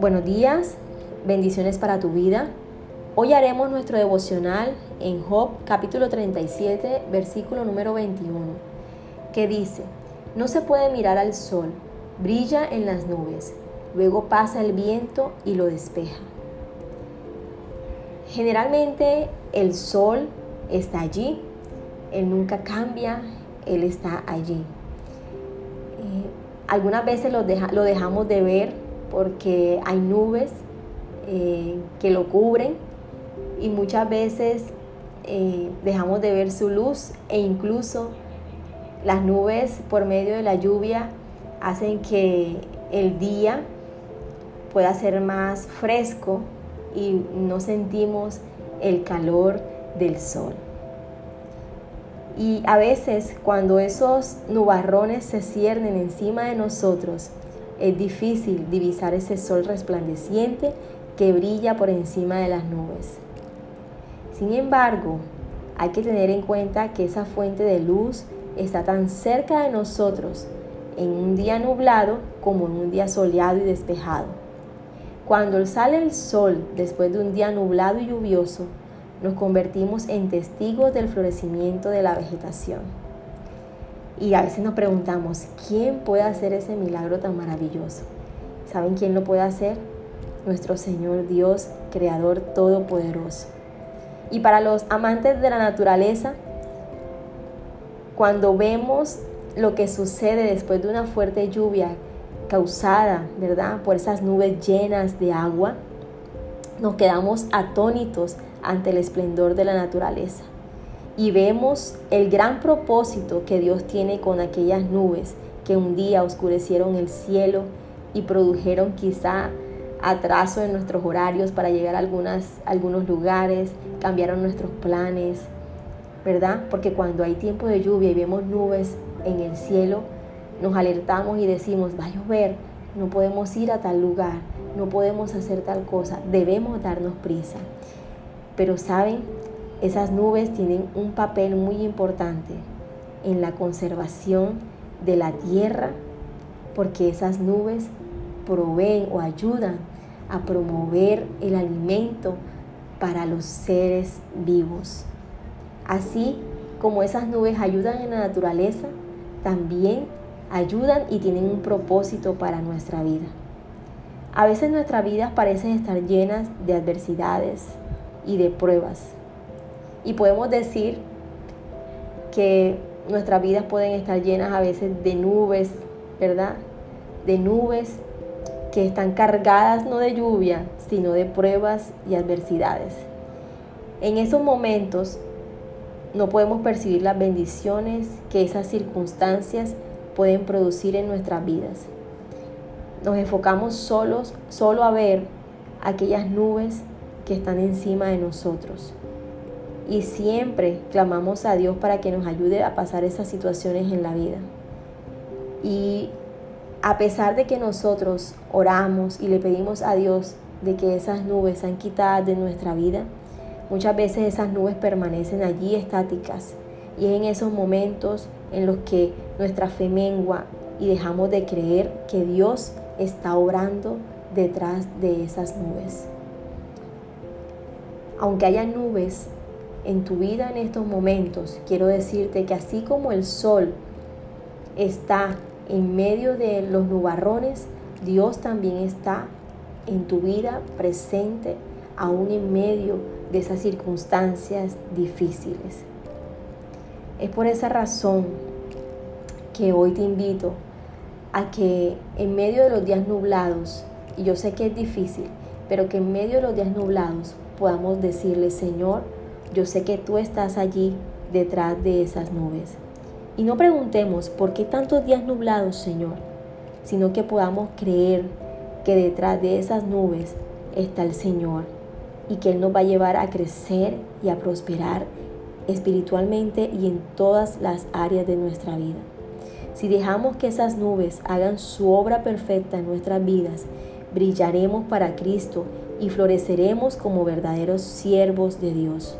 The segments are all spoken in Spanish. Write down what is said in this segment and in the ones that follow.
Buenos días, bendiciones para tu vida. Hoy haremos nuestro devocional en Job capítulo 37, versículo número 21, que dice, no se puede mirar al sol, brilla en las nubes, luego pasa el viento y lo despeja. Generalmente el sol está allí, él nunca cambia, él está allí. Algunas veces lo, lo, dejamos de ver porque hay nubes eh, que lo cubren y muchas veces eh, dejamos de ver su luz e incluso las nubes por medio de la lluvia hacen que el día pueda ser más fresco y no sentimos el calor del sol. Y a veces cuando esos nubarrones se ciernen encima de nosotros, es difícil divisar ese sol resplandeciente que brilla por encima de las nubes. Sin embargo, hay que tener en cuenta que esa fuente de luz está tan cerca de nosotros en un día nublado como en un día soleado y despejado. Cuando sale el sol después de un día nublado y lluvioso, nos convertimos en testigos del florecimiento de la vegetación. Y a veces nos preguntamos, ¿quién puede hacer ese milagro tan maravilloso? ¿Saben quién lo puede hacer? Nuestro Señor Dios, Creador Todopoderoso. Y para los amantes de la naturaleza, cuando vemos lo que sucede después de una fuerte lluvia causada, ¿verdad?, por esas nubes llenas de agua, nos quedamos atónitos ante el esplendor de la naturaleza y vemos el gran propósito que Dios tiene con aquellas nubes que un día oscurecieron el cielo y produjeron quizá atraso en nuestros horarios para llegar a, algunas, algunos lugares, cambiaron nuestros planes, ¿verdad? Porque cuando hay tiempo de lluvia y vemos nubes en el cielo, nos alertamos y decimos, va a llover, no podemos ir a tal lugar, no podemos hacer tal cosa, debemos darnos prisa. Pero saben, esas nubes tienen un papel muy importante en la conservación de la tierra porque esas nubes proveen o ayudan a promover el alimento para los seres vivos. Así como esas nubes ayudan en la naturaleza, también ayudan y tienen un propósito para nuestra vida. A veces nuestras vidas parecen estar llenas de adversidades y de pruebas. Y podemos decir que nuestras vidas pueden estar llenas a veces de nubes, ¿verdad? De nubes que están cargadas no de lluvia, sino de pruebas y adversidades. En esos momentos no podemos percibir las bendiciones que esas circunstancias pueden producir en nuestras vidas. Nos enfocamos solos, solo a ver aquellas nubes que están encima de nosotros. Y siempre clamamos a Dios para que nos ayude a pasar esas situaciones en la vida. Y a pesar de que nosotros oramos y le pedimos a Dios de que esas nubes sean quitadas de nuestra vida, muchas veces esas nubes permanecen allí estáticas. Y es en esos momentos en los que nuestra fe mengua y dejamos de creer que Dios está obrando detrás de esas nubes aunque haya nubes en tu vida en estos momentos, quiero decirte que así como el sol está en medio de los nubarrones, Dios también está en tu vida presente, aún en medio de esas circunstancias difíciles. Es por esa razón que hoy te invito a que en medio de los días nublados, y yo sé que es difícil, pero que en medio de los días nublados podamos decirle, Señor, yo sé que tú estás allí detrás de esas nubes. Y no preguntemos, ¿por qué tantos días nublados, Señor? Sino que podamos creer que detrás de esas nubes está el Señor y que Él nos va a llevar a crecer y a prosperar espiritualmente y en todas las áreas de nuestra vida. Si dejamos que esas nubes hagan su obra perfecta en nuestras vidas, brillaremos para Cristo y floreceremos como verdaderos siervos de Dios,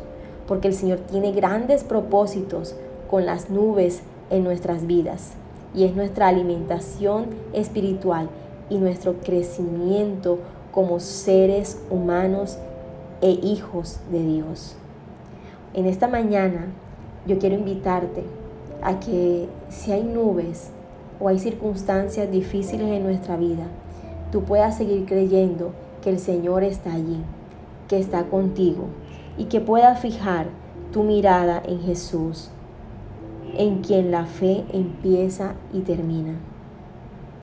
porque el Señor tiene grandes propósitos con las nubes en nuestras vidas. y es nuestra alimentación espiritual y nuestro crecimiento como seres humanos e hijos de Dios. En esta mañana yo quiero invitarte a que si hay nubes o hay circunstancias difíciles en nuestra vida, tú puedas seguir creyendo que el Señor está allí, que está contigo y que puedas fijar tu mirada en Jesús, en quien la fe empieza y termina.